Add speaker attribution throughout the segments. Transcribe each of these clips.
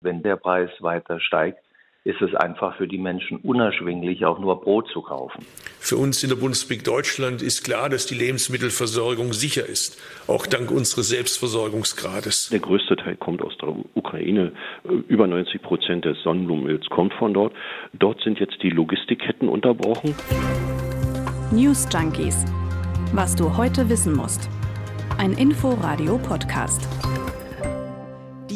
Speaker 1: Wenn der Preis weiter steigt, ist es einfach für die Menschen unerschwinglich, auch nur Brot zu kaufen.
Speaker 2: Für uns in der Bundesrepublik Deutschland ist klar, dass die Lebensmittelversorgung sicher ist, auch dank unseres Selbstversorgungsgrades.
Speaker 3: Der größte Teil kommt aus der Ukraine. Über 90 Prozent des Sonnenblumenöls kommt von dort. Dort sind jetzt die Logistikketten unterbrochen.
Speaker 4: News Junkies. Was du heute wissen musst. Ein Info-Radio-Podcast.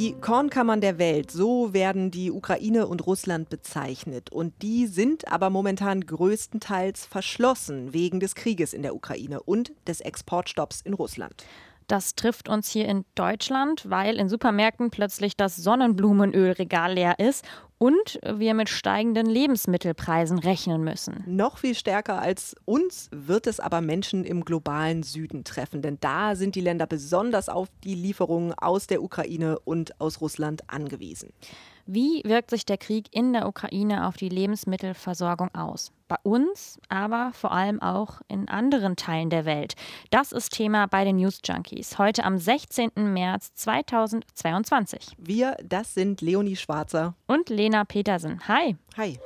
Speaker 5: Die Kornkammern der Welt, so werden die Ukraine und Russland bezeichnet. Und die sind aber momentan größtenteils verschlossen wegen des Krieges in der Ukraine und des Exportstopps in Russland.
Speaker 6: Das trifft uns hier in Deutschland, weil in Supermärkten plötzlich das Sonnenblumenölregal leer ist und wir mit steigenden Lebensmittelpreisen rechnen müssen.
Speaker 5: Noch viel stärker als uns wird es aber Menschen im globalen Süden treffen, denn da sind die Länder besonders auf die Lieferungen aus der Ukraine und aus Russland angewiesen.
Speaker 6: Wie wirkt sich der Krieg in der Ukraine auf die Lebensmittelversorgung aus? Bei uns, aber vor allem auch in anderen Teilen der Welt. Das ist Thema bei den News Junkies. Heute am 16. März 2022.
Speaker 5: Wir, das sind Leonie Schwarzer
Speaker 6: und Lena Petersen. Hi.
Speaker 5: Hi.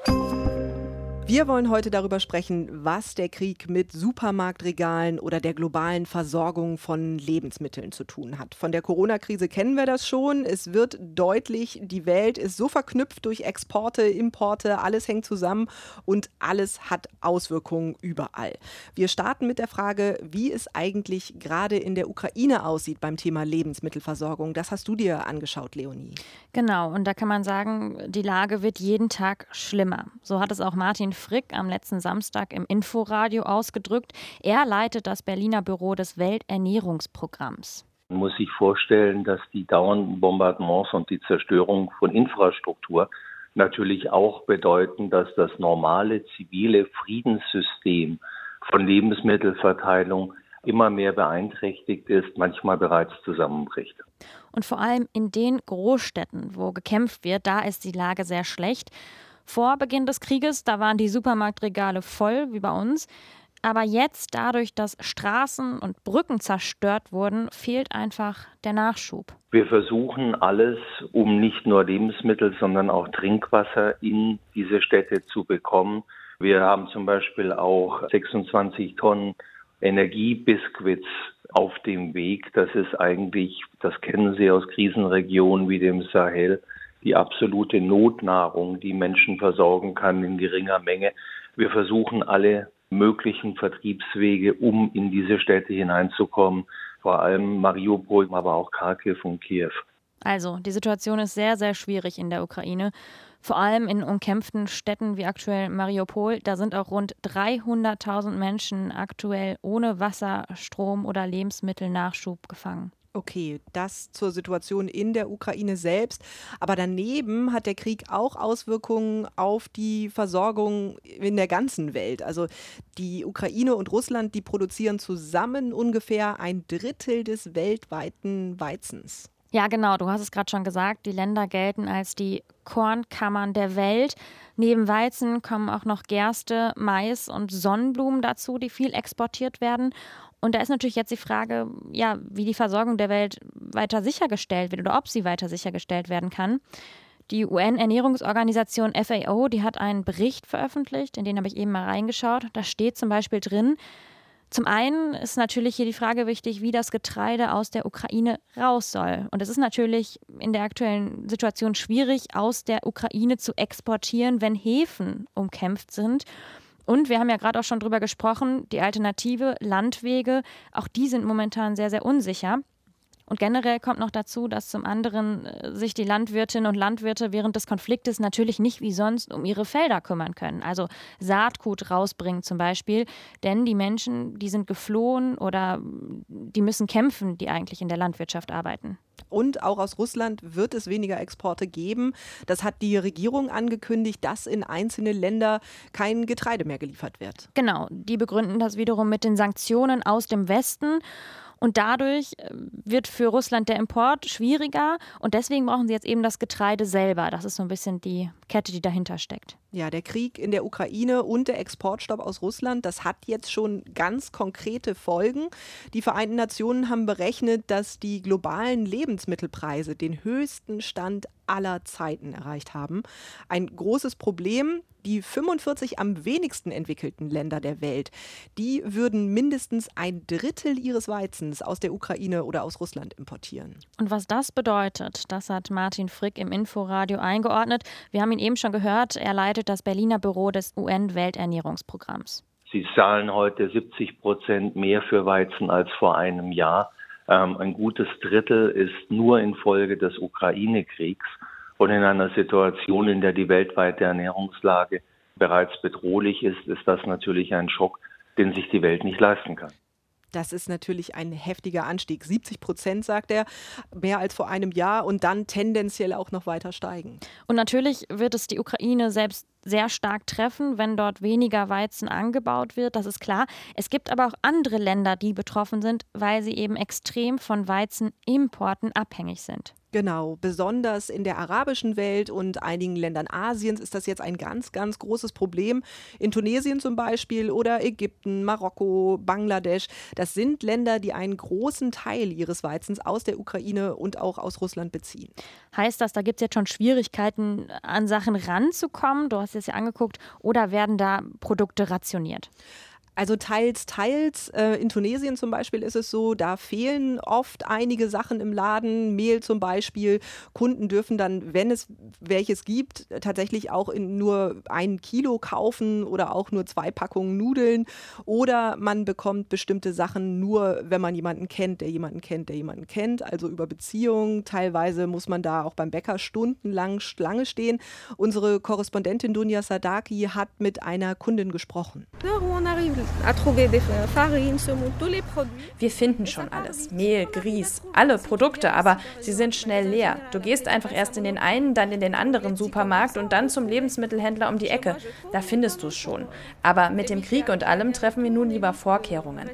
Speaker 5: Wir wollen heute darüber sprechen, was der Krieg mit Supermarktregalen oder der globalen Versorgung von Lebensmitteln zu tun hat. Von der Corona-Krise kennen wir das schon. Es wird deutlich, die Welt ist so verknüpft durch Exporte, Importe, alles hängt zusammen und alles hat Auswirkungen überall. Wir starten mit der Frage, wie es eigentlich gerade in der Ukraine aussieht beim Thema Lebensmittelversorgung. Das hast du dir angeschaut, Leonie.
Speaker 6: Genau, und da kann man sagen, die Lage wird jeden Tag schlimmer. So hat es auch Martin Frick am letzten Samstag im Inforadio ausgedrückt. Er leitet das Berliner Büro des Welternährungsprogramms.
Speaker 1: Man muss sich vorstellen, dass die dauernden Bombardements und die Zerstörung von Infrastruktur natürlich auch bedeuten, dass das normale zivile Friedenssystem von Lebensmittelverteilung immer mehr beeinträchtigt ist, manchmal bereits zusammenbricht.
Speaker 6: Und vor allem in den Großstädten, wo gekämpft wird, da ist die Lage sehr schlecht. Vor Beginn des Krieges, da waren die Supermarktregale voll, wie bei uns. Aber jetzt, dadurch, dass Straßen und Brücken zerstört wurden, fehlt einfach der Nachschub.
Speaker 1: Wir versuchen alles, um nicht nur Lebensmittel, sondern auch Trinkwasser in diese Städte zu bekommen. Wir haben zum Beispiel auch 26 Tonnen Energiebiskuits auf dem Weg. Das ist eigentlich, das kennen Sie aus Krisenregionen wie dem Sahel, die absolute Notnahrung, die Menschen versorgen kann in geringer Menge. Wir versuchen alle möglichen Vertriebswege, um in diese Städte hineinzukommen, vor allem Mariupol, aber auch Kharkiv und Kiew.
Speaker 6: Also, die Situation ist sehr, sehr schwierig in der Ukraine. Vor allem in umkämpften Städten wie aktuell Mariupol. Da sind auch rund 300.000 Menschen aktuell ohne Wasser, Strom oder Lebensmittelnachschub gefangen.
Speaker 5: Okay, das zur Situation in der Ukraine selbst. Aber daneben hat der Krieg auch Auswirkungen auf die Versorgung in der ganzen Welt. Also die Ukraine und Russland, die produzieren zusammen ungefähr ein Drittel des weltweiten Weizens.
Speaker 6: Ja, genau, du hast es gerade schon gesagt, die Länder gelten als die Kornkammern der Welt. Neben Weizen kommen auch noch Gerste, Mais und Sonnenblumen dazu, die viel exportiert werden. Und da ist natürlich jetzt die Frage, ja, wie die Versorgung der Welt weiter sichergestellt wird oder ob sie weiter sichergestellt werden kann. Die UN-Ernährungsorganisation FAO, die hat einen Bericht veröffentlicht, in den habe ich eben mal reingeschaut. Da steht zum Beispiel drin, zum einen ist natürlich hier die Frage wichtig, wie das Getreide aus der Ukraine raus soll. Und es ist natürlich in der aktuellen Situation schwierig, aus der Ukraine zu exportieren, wenn Häfen umkämpft sind. Und wir haben ja gerade auch schon drüber gesprochen, die Alternative Landwege, auch die sind momentan sehr, sehr unsicher. Und generell kommt noch dazu, dass zum anderen äh, sich die Landwirtinnen und Landwirte während des Konfliktes natürlich nicht wie sonst um ihre Felder kümmern können. Also Saatgut rausbringen zum Beispiel. Denn die Menschen, die sind geflohen oder die müssen kämpfen, die eigentlich in der Landwirtschaft arbeiten.
Speaker 5: Und auch aus Russland wird es weniger Exporte geben. Das hat die Regierung angekündigt, dass in einzelne Länder kein Getreide mehr geliefert wird.
Speaker 6: Genau, die begründen das wiederum mit den Sanktionen aus dem Westen. Und dadurch äh, wird für Russland der Import schwieriger und deswegen brauchen sie jetzt eben das Getreide selber. Das ist so ein bisschen die Kette, die dahinter steckt.
Speaker 5: Ja, der Krieg in der Ukraine und der Exportstopp aus Russland, das hat jetzt schon ganz konkrete Folgen. Die Vereinten Nationen haben berechnet, dass die globalen Lebensmittelpreise den höchsten Stand aller Zeiten erreicht haben. Ein großes Problem, die 45 am wenigsten entwickelten Länder der Welt, die würden mindestens ein Drittel ihres Weizens aus der Ukraine oder aus Russland importieren.
Speaker 6: Und was das bedeutet, das hat Martin Frick im Inforadio eingeordnet. Wir haben ihn eben schon gehört. Er leitet das Berliner Büro des UN-Welternährungsprogramms.
Speaker 1: Sie zahlen heute 70 Prozent mehr für Weizen als vor einem Jahr. Ähm, ein gutes Drittel ist nur infolge des Ukraine-Kriegs. Und in einer Situation, in der die weltweite Ernährungslage bereits bedrohlich ist, ist das natürlich ein Schock, den sich die Welt nicht leisten kann.
Speaker 5: Das ist natürlich ein heftiger Anstieg. 70 Prozent, sagt er, mehr als vor einem Jahr und dann tendenziell auch noch weiter steigen.
Speaker 6: Und natürlich wird es die Ukraine selbst sehr stark treffen, wenn dort weniger Weizen angebaut wird. Das ist klar. Es gibt aber auch andere Länder, die betroffen sind, weil sie eben extrem von Weizenimporten abhängig sind.
Speaker 5: Genau, besonders in der arabischen Welt und einigen Ländern Asiens ist das jetzt ein ganz, ganz großes Problem. In Tunesien zum Beispiel oder Ägypten, Marokko, Bangladesch. Das sind Länder, die einen großen Teil ihres Weizens aus der Ukraine und auch aus Russland beziehen.
Speaker 6: Heißt das, da gibt es jetzt schon Schwierigkeiten, an Sachen ranzukommen? Du hast es ja angeguckt. Oder werden da Produkte rationiert?
Speaker 5: Also teils, teils. Äh, in Tunesien zum Beispiel ist es so, da fehlen oft einige Sachen im Laden, Mehl zum Beispiel. Kunden dürfen dann, wenn es welches gibt, tatsächlich auch in nur ein Kilo kaufen oder auch nur zwei Packungen Nudeln. Oder man bekommt bestimmte Sachen nur, wenn man jemanden kennt, der jemanden kennt, der jemanden kennt. Also über Beziehungen. Teilweise muss man da auch beim Bäcker stundenlang Schlange stehen. Unsere Korrespondentin Dunja Sadaki hat mit einer Kundin gesprochen.
Speaker 7: Wir finden schon alles. Mehl, Grieß, alle Produkte, aber sie sind schnell leer. Du gehst einfach erst in den einen, dann in den anderen Supermarkt und dann zum Lebensmittelhändler um die Ecke. Da findest du es schon. Aber mit dem Krieg und allem treffen wir nun lieber Vorkehrungen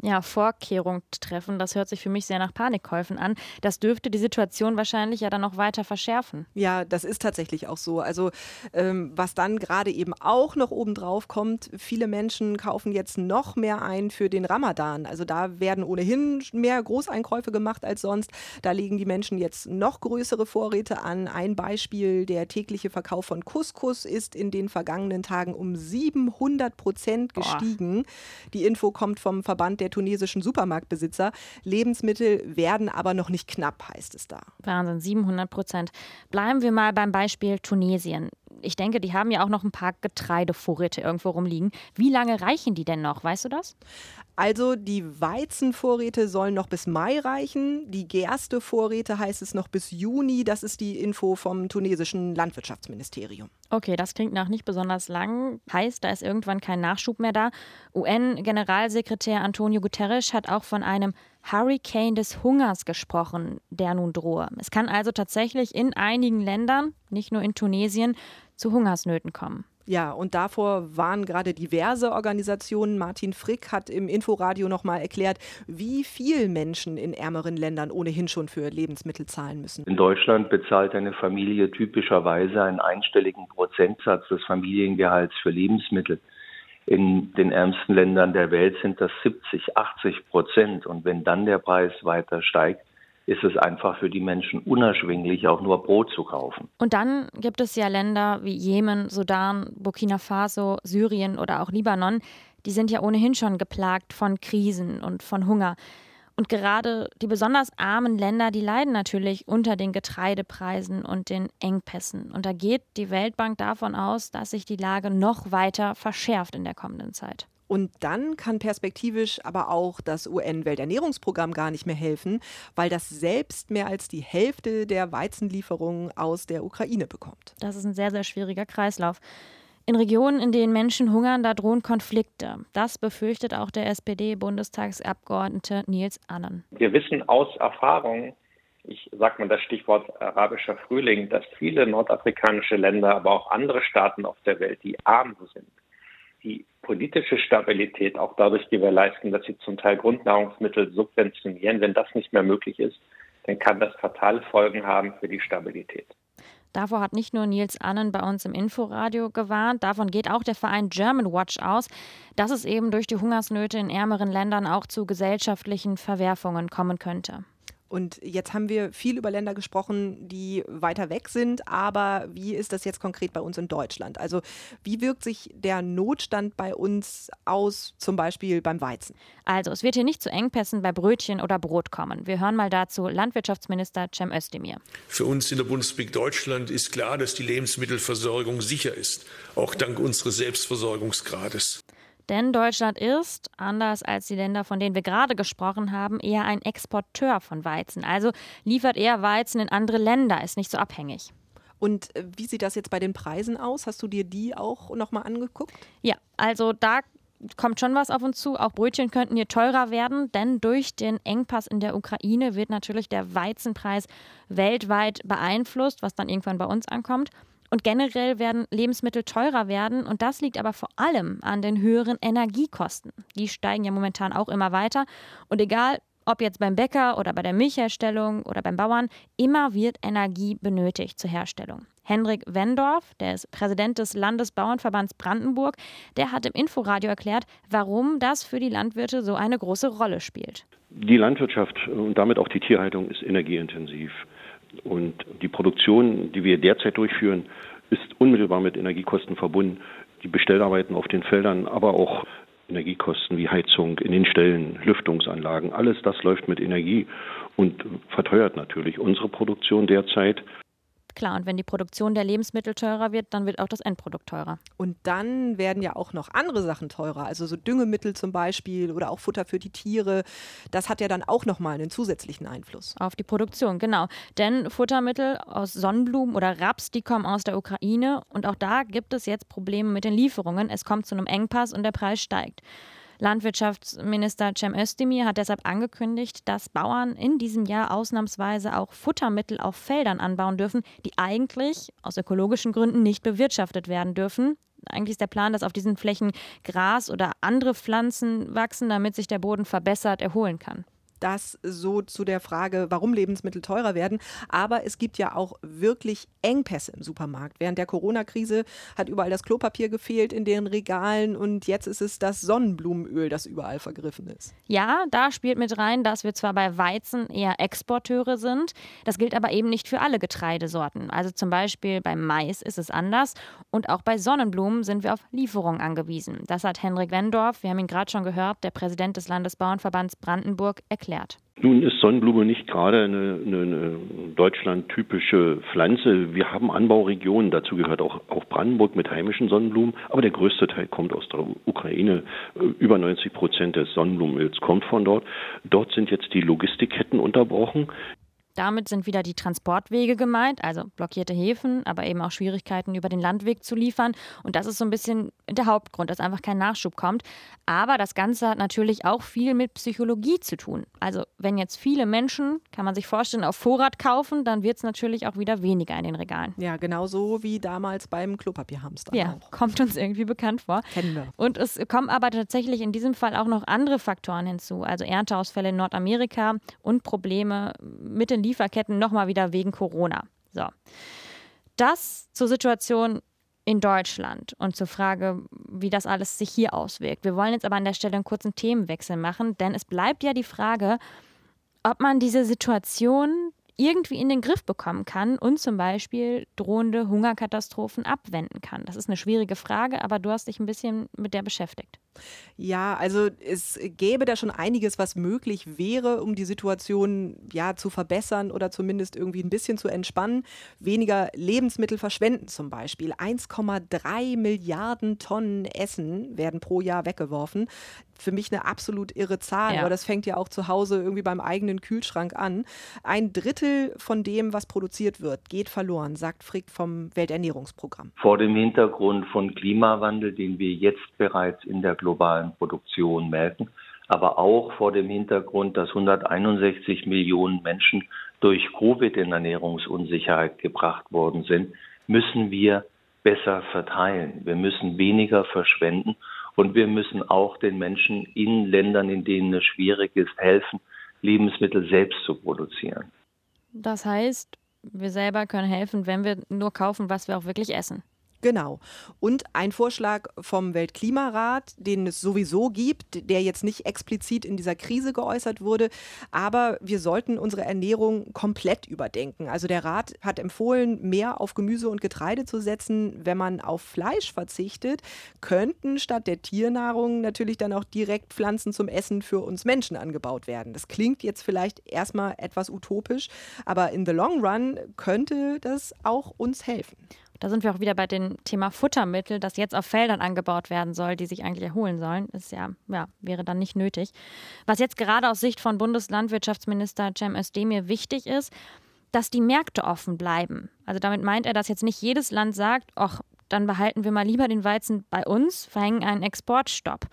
Speaker 6: ja, Vorkehrung treffen. Das hört sich für mich sehr nach Panikkäufen an. Das dürfte die Situation wahrscheinlich ja dann noch weiter verschärfen.
Speaker 5: Ja, das ist tatsächlich auch so. Also ähm, was dann gerade eben auch noch obendrauf kommt, viele Menschen kaufen jetzt noch mehr ein für den Ramadan. Also da werden ohnehin mehr Großeinkäufe gemacht als sonst. Da legen die Menschen jetzt noch größere Vorräte an. Ein Beispiel, der tägliche Verkauf von Couscous ist in den vergangenen Tagen um 700 Prozent gestiegen. Boah. Die Info kommt vom Verband der der tunesischen Supermarktbesitzer. Lebensmittel werden aber noch nicht knapp, heißt es da.
Speaker 6: Wahnsinn, 700 Prozent. Bleiben wir mal beim Beispiel Tunesien. Ich denke, die haben ja auch noch ein paar Getreidevorräte irgendwo rumliegen. Wie lange reichen die denn noch? Weißt du das?
Speaker 5: Also die Weizenvorräte sollen noch bis Mai reichen. Die Gerstevorräte heißt es noch bis Juni. Das ist die Info vom tunesischen Landwirtschaftsministerium.
Speaker 6: Okay, das klingt nach nicht besonders lang. Heißt, da ist irgendwann kein Nachschub mehr da. UN-Generalsekretär Antonio Guterres hat auch von einem Hurricane des Hungers gesprochen, der nun drohe. Es kann also tatsächlich in einigen Ländern, nicht nur in Tunesien, zu Hungersnöten kommen.
Speaker 5: Ja, und davor waren gerade diverse Organisationen. Martin Frick hat im Inforadio nochmal erklärt, wie viel Menschen in ärmeren Ländern ohnehin schon für Lebensmittel zahlen müssen.
Speaker 1: In Deutschland bezahlt eine Familie typischerweise einen einstelligen Prozentsatz des Familiengehalts für Lebensmittel. In den ärmsten Ländern der Welt sind das 70, 80 Prozent. Und wenn dann der Preis weiter steigt, ist es einfach für die Menschen unerschwinglich, auch nur Brot zu kaufen.
Speaker 6: Und dann gibt es ja Länder wie Jemen, Sudan, Burkina Faso, Syrien oder auch Libanon, die sind ja ohnehin schon geplagt von Krisen und von Hunger. Und gerade die besonders armen Länder, die leiden natürlich unter den Getreidepreisen und den Engpässen. Und da geht die Weltbank davon aus, dass sich die Lage noch weiter verschärft in der kommenden Zeit.
Speaker 5: Und dann kann perspektivisch aber auch das UN-Welternährungsprogramm gar nicht mehr helfen, weil das selbst mehr als die Hälfte der Weizenlieferungen aus der Ukraine bekommt.
Speaker 6: Das ist ein sehr, sehr schwieriger Kreislauf. In Regionen, in denen Menschen hungern, da drohen Konflikte. Das befürchtet auch der SPD-Bundestagsabgeordnete Nils Annen.
Speaker 8: Wir wissen aus Erfahrung, ich sage mal das Stichwort arabischer Frühling, dass viele nordafrikanische Länder, aber auch andere Staaten auf der Welt, die arm sind, die politische Stabilität auch dadurch gewährleisten, dass sie zum Teil Grundnahrungsmittel subventionieren. Wenn das nicht mehr möglich ist, dann kann das fatale Folgen haben für die Stabilität.
Speaker 6: Davor hat nicht nur Nils Annen bei uns im Inforadio gewarnt, davon geht auch der Verein German Watch aus, dass es eben durch die Hungersnöte in ärmeren Ländern auch zu gesellschaftlichen Verwerfungen kommen könnte.
Speaker 5: Und jetzt haben wir viel über Länder gesprochen, die weiter weg sind. Aber wie ist das jetzt konkret bei uns in Deutschland? Also wie wirkt sich der Notstand bei uns aus, zum Beispiel beim Weizen?
Speaker 6: Also es wird hier nicht zu Engpässen bei Brötchen oder Brot kommen. Wir hören mal dazu Landwirtschaftsminister Cem Özdemir.
Speaker 2: Für uns in der Bundesrepublik Deutschland ist klar, dass die Lebensmittelversorgung sicher ist, auch dank unseres Selbstversorgungsgrades.
Speaker 6: Denn Deutschland ist, anders als die Länder, von denen wir gerade gesprochen haben, eher ein Exporteur von Weizen. Also liefert eher Weizen in andere Länder, ist nicht so abhängig.
Speaker 5: Und äh, wie sieht das jetzt bei den Preisen aus? Hast du dir die auch nochmal angeguckt?
Speaker 6: Ja, also da kommt schon was auf uns zu. Auch Brötchen könnten hier teurer werden, denn durch den Engpass in der Ukraine wird natürlich der Weizenpreis weltweit beeinflusst, was dann irgendwann bei uns ankommt. Und generell werden Lebensmittel teurer werden und das liegt aber vor allem an den höheren Energiekosten. Die steigen ja momentan auch immer weiter und egal ob jetzt beim Bäcker oder bei der Milchherstellung oder beim Bauern, immer wird Energie benötigt zur Herstellung. Hendrik Wendorf, der ist Präsident des Landesbauernverbands Brandenburg, der hat im Inforadio erklärt, warum das für die Landwirte so eine große Rolle spielt.
Speaker 3: Die Landwirtschaft und damit auch die Tierhaltung ist energieintensiv. Und die Produktion, die wir derzeit durchführen, ist unmittelbar mit Energiekosten verbunden. Die Bestellarbeiten auf den Feldern, aber auch Energiekosten wie Heizung in den Ställen, Lüftungsanlagen, alles das läuft mit Energie und verteuert natürlich unsere Produktion derzeit.
Speaker 6: Klar, und wenn die Produktion der Lebensmittel teurer wird, dann wird auch das Endprodukt teurer.
Speaker 5: Und dann werden ja auch noch andere Sachen teurer, also so Düngemittel zum Beispiel oder auch Futter für die Tiere. Das hat ja dann auch nochmal einen zusätzlichen Einfluss.
Speaker 6: Auf die Produktion, genau. Denn Futtermittel aus Sonnenblumen oder Raps, die kommen aus der Ukraine und auch da gibt es jetzt Probleme mit den Lieferungen. Es kommt zu einem Engpass und der Preis steigt. Landwirtschaftsminister Cem Özdemir hat deshalb angekündigt, dass Bauern in diesem Jahr ausnahmsweise auch Futtermittel auf Feldern anbauen dürfen, die eigentlich aus ökologischen Gründen nicht bewirtschaftet werden dürfen. Eigentlich ist der Plan, dass auf diesen Flächen Gras oder andere Pflanzen wachsen, damit sich der Boden verbessert erholen kann
Speaker 5: das so zu der Frage, warum Lebensmittel teurer werden. Aber es gibt ja auch wirklich Engpässe im Supermarkt. Während der Corona-Krise hat überall das Klopapier gefehlt in den Regalen und jetzt ist es das Sonnenblumenöl, das überall vergriffen ist.
Speaker 6: Ja, da spielt mit rein, dass wir zwar bei Weizen eher Exporteure sind. Das gilt aber eben nicht für alle Getreidesorten. Also zum Beispiel beim Mais ist es anders und auch bei Sonnenblumen sind wir auf Lieferungen angewiesen. Das hat Henrik Wendorf, wir haben ihn gerade schon gehört, der Präsident des Landesbauernverbands Brandenburg, erklärt erklärt.
Speaker 3: Nun ist Sonnenblume nicht gerade eine, eine, eine deutschlandtypische Pflanze. Wir haben Anbauregionen, dazu gehört auch, auch Brandenburg mit heimischen Sonnenblumen, aber der größte Teil kommt aus der Ukraine. Über 90 Prozent des Sonnenblumenöls kommt von dort. Dort sind jetzt die Logistikketten unterbrochen.
Speaker 6: Damit sind wieder die Transportwege gemeint, also blockierte Häfen, aber eben auch Schwierigkeiten über den Landweg zu liefern. Und das ist so ein bisschen der Hauptgrund, dass einfach kein Nachschub kommt. Aber das Ganze hat natürlich auch viel mit Psychologie zu tun. Also wenn jetzt viele Menschen, kann man sich vorstellen, auf Vorrat kaufen, dann wird es natürlich auch wieder weniger in den Regalen.
Speaker 5: Ja, genauso wie damals beim Klopapierhamster.
Speaker 6: Ja,
Speaker 5: auch.
Speaker 6: kommt uns irgendwie bekannt vor.
Speaker 5: Kennen wir.
Speaker 6: Und es kommen aber tatsächlich in diesem Fall auch noch andere Faktoren hinzu, also Ernteausfälle in Nordamerika und Probleme mit den Lieferketten nochmal wieder wegen Corona. So. Das zur Situation in Deutschland und zur Frage, wie das alles sich hier auswirkt. Wir wollen jetzt aber an der Stelle einen kurzen Themenwechsel machen, denn es bleibt ja die Frage, ob man diese Situation irgendwie in den Griff bekommen kann und zum Beispiel drohende Hungerkatastrophen abwenden kann. Das ist eine schwierige Frage, aber du hast dich ein bisschen mit der beschäftigt.
Speaker 5: Ja, also es gäbe da schon einiges, was möglich wäre, um die Situation ja zu verbessern oder zumindest irgendwie ein bisschen zu entspannen. Weniger Lebensmittel verschwenden zum Beispiel. 1,3 Milliarden Tonnen Essen werden pro Jahr weggeworfen. Für mich eine absolut irre Zahl, ja. aber das fängt ja auch zu Hause irgendwie beim eigenen Kühlschrank an. Ein Drittel von dem, was produziert wird, geht verloren, sagt Frick vom Welternährungsprogramm.
Speaker 1: Vor dem Hintergrund von Klimawandel, den wir jetzt bereits in der globalen Produktion merken, aber auch vor dem Hintergrund, dass 161 Millionen Menschen durch Covid in Ernährungsunsicherheit gebracht worden sind, müssen wir besser verteilen. Wir müssen weniger verschwenden Und wir müssen auch den Menschen in Ländern, in denen es schwierig ist, helfen, Lebensmittel selbst zu produzieren.
Speaker 6: Das heißt, wir selber können helfen, wenn wir nur kaufen, was wir auch wirklich essen.
Speaker 5: Genau. Und ein Vorschlag vom Weltklimarat, den es sowieso gibt, der jetzt nicht explizit in dieser Krise geäußert wurde, aber wir sollten unsere Ernährung komplett überdenken. Also der Rat hat empfohlen, mehr auf Gemüse und Getreide zu setzen. Wenn man auf Fleisch verzichtet, könnten statt der Tiernahrung natürlich dann auch direkt Pflanzen zum Essen für uns Menschen angebaut werden. Das klingt jetzt vielleicht erstmal etwas utopisch, aber in the long run könnte das auch uns helfen.
Speaker 6: Da sind wir auch wieder bei dem Thema Futtermittel, das jetzt auf Feldern angebaut werden soll, die sich eigentlich erholen sollen. Ist ja, ja, wäre dann nicht nötig. Was jetzt gerade aus Sicht von Bundeslandwirtschaftsminister Cem Özdemir wichtig ist, dass die Märkte offen bleiben. Also damit meint er, dass jetzt nicht jedes Land sagt, ach, dann behalten wir mal lieber den Weizen bei uns, verhängen einen Exportstopp.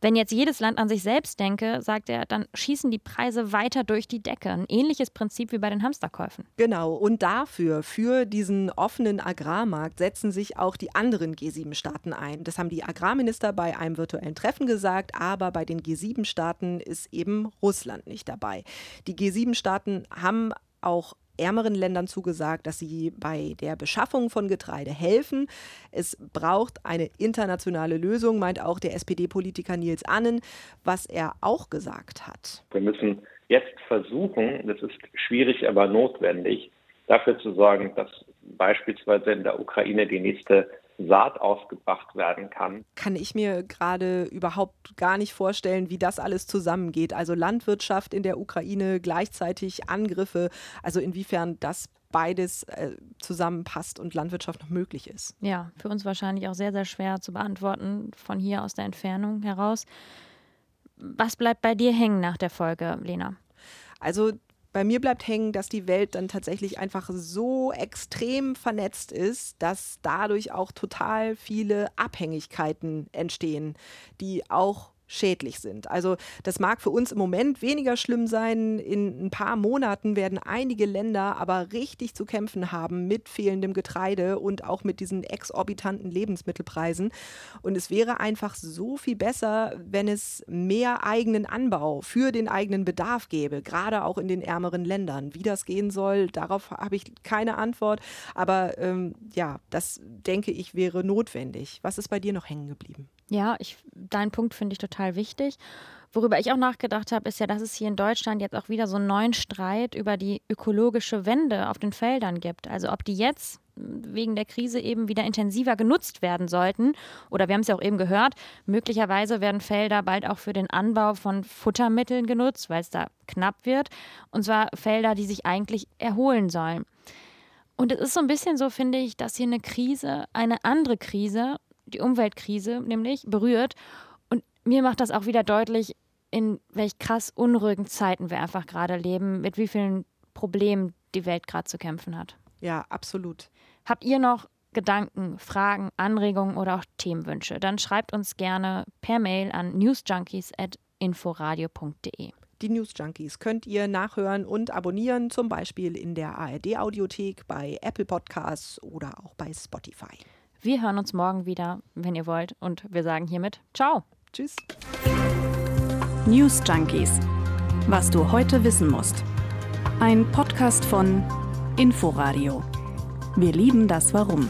Speaker 6: Wenn jetzt jedes Land an sich selbst denke, sagt er, dann schießen die Preise weiter durch die Decke. Ein ähnliches Prinzip wie bei den Hamsterkäufen.
Speaker 5: Genau. Und dafür, für diesen offenen Agrarmarkt, setzen sich auch die anderen G7-Staaten ein. Das haben die Agrarminister bei einem virtuellen Treffen gesagt. Aber bei den G7-Staaten ist eben Russland nicht dabei. Die G7-Staaten haben auch ärmeren Ländern zugesagt, dass sie bei der Beschaffung von Getreide helfen. Es braucht eine internationale Lösung, meint auch der SPD-Politiker Nils Annen, was er auch gesagt hat.
Speaker 8: Wir müssen jetzt versuchen, das ist schwierig, aber notwendig, dafür zu sorgen, dass beispielsweise in der Ukraine die nächste Saat ausgebracht werden kann.
Speaker 5: Kann ich mir gerade überhaupt gar nicht vorstellen, wie das alles zusammengeht. Also Landwirtschaft in der Ukraine, gleichzeitig Angriffe, also inwiefern das beides äh, zusammenpasst und Landwirtschaft noch möglich ist.
Speaker 6: Ja, für uns wahrscheinlich auch sehr, sehr schwer zu beantworten von hier aus der Entfernung heraus. Was bleibt bei dir hängen nach der Folge, Lena?
Speaker 5: Also bei mir bleibt hängen, dass die Welt dann tatsächlich einfach so extrem vernetzt ist, dass dadurch auch total viele Abhängigkeiten entstehen, die auch schädlich sind. Also das mag für uns im Moment weniger schlimm sein. In ein paar Monaten werden einige Länder aber richtig zu kämpfen haben mit fehlendem Getreide und auch mit diesen exorbitanten Lebensmittelpreisen. Und es wäre einfach so viel besser, wenn es mehr eigenen Anbau für den eigenen Bedarf gäbe, gerade auch in den ärmeren Ländern. Wie das gehen soll, darauf habe ich keine Antwort. Aber ähm, ja, das denke ich wäre notwendig. Was ist bei dir noch hängen geblieben?
Speaker 6: Ja, ich, deinen Punkt finde ich total wichtig. Worüber ich auch nachgedacht habe, ist ja, dass es hier in Deutschland jetzt auch wieder so einen neuen Streit über die ökologische Wende auf den Feldern gibt. Also ob die jetzt wegen der Krise eben wieder intensiver genutzt werden sollten. Oder wir haben es ja auch eben gehört, möglicherweise werden Felder bald auch für den Anbau von Futtermitteln genutzt, weil es da knapp wird. Und zwar Felder, die sich eigentlich erholen sollen. Und es ist so ein bisschen so, finde ich, dass hier eine Krise eine andere Krise die Umweltkrise nämlich berührt. Und mir macht das auch wieder deutlich, in welch krass unruhigen Zeiten wir einfach gerade leben, mit wie vielen Problemen die Welt gerade zu kämpfen hat.
Speaker 5: Ja, absolut.
Speaker 6: Habt ihr noch Gedanken, Fragen, Anregungen oder auch Themenwünsche? Dann schreibt uns gerne per Mail an newsjunkies.inforadio.de.
Speaker 5: Die News Junkies könnt ihr nachhören und abonnieren, zum Beispiel in der ARD-Audiothek, bei Apple Podcasts oder auch bei Spotify.
Speaker 6: Wir hören uns morgen wieder, wenn ihr wollt. Und wir sagen hiermit Ciao.
Speaker 5: Tschüss.
Speaker 4: News Junkies. Was du heute wissen musst. Ein Podcast von Inforadio. Wir lieben das Warum.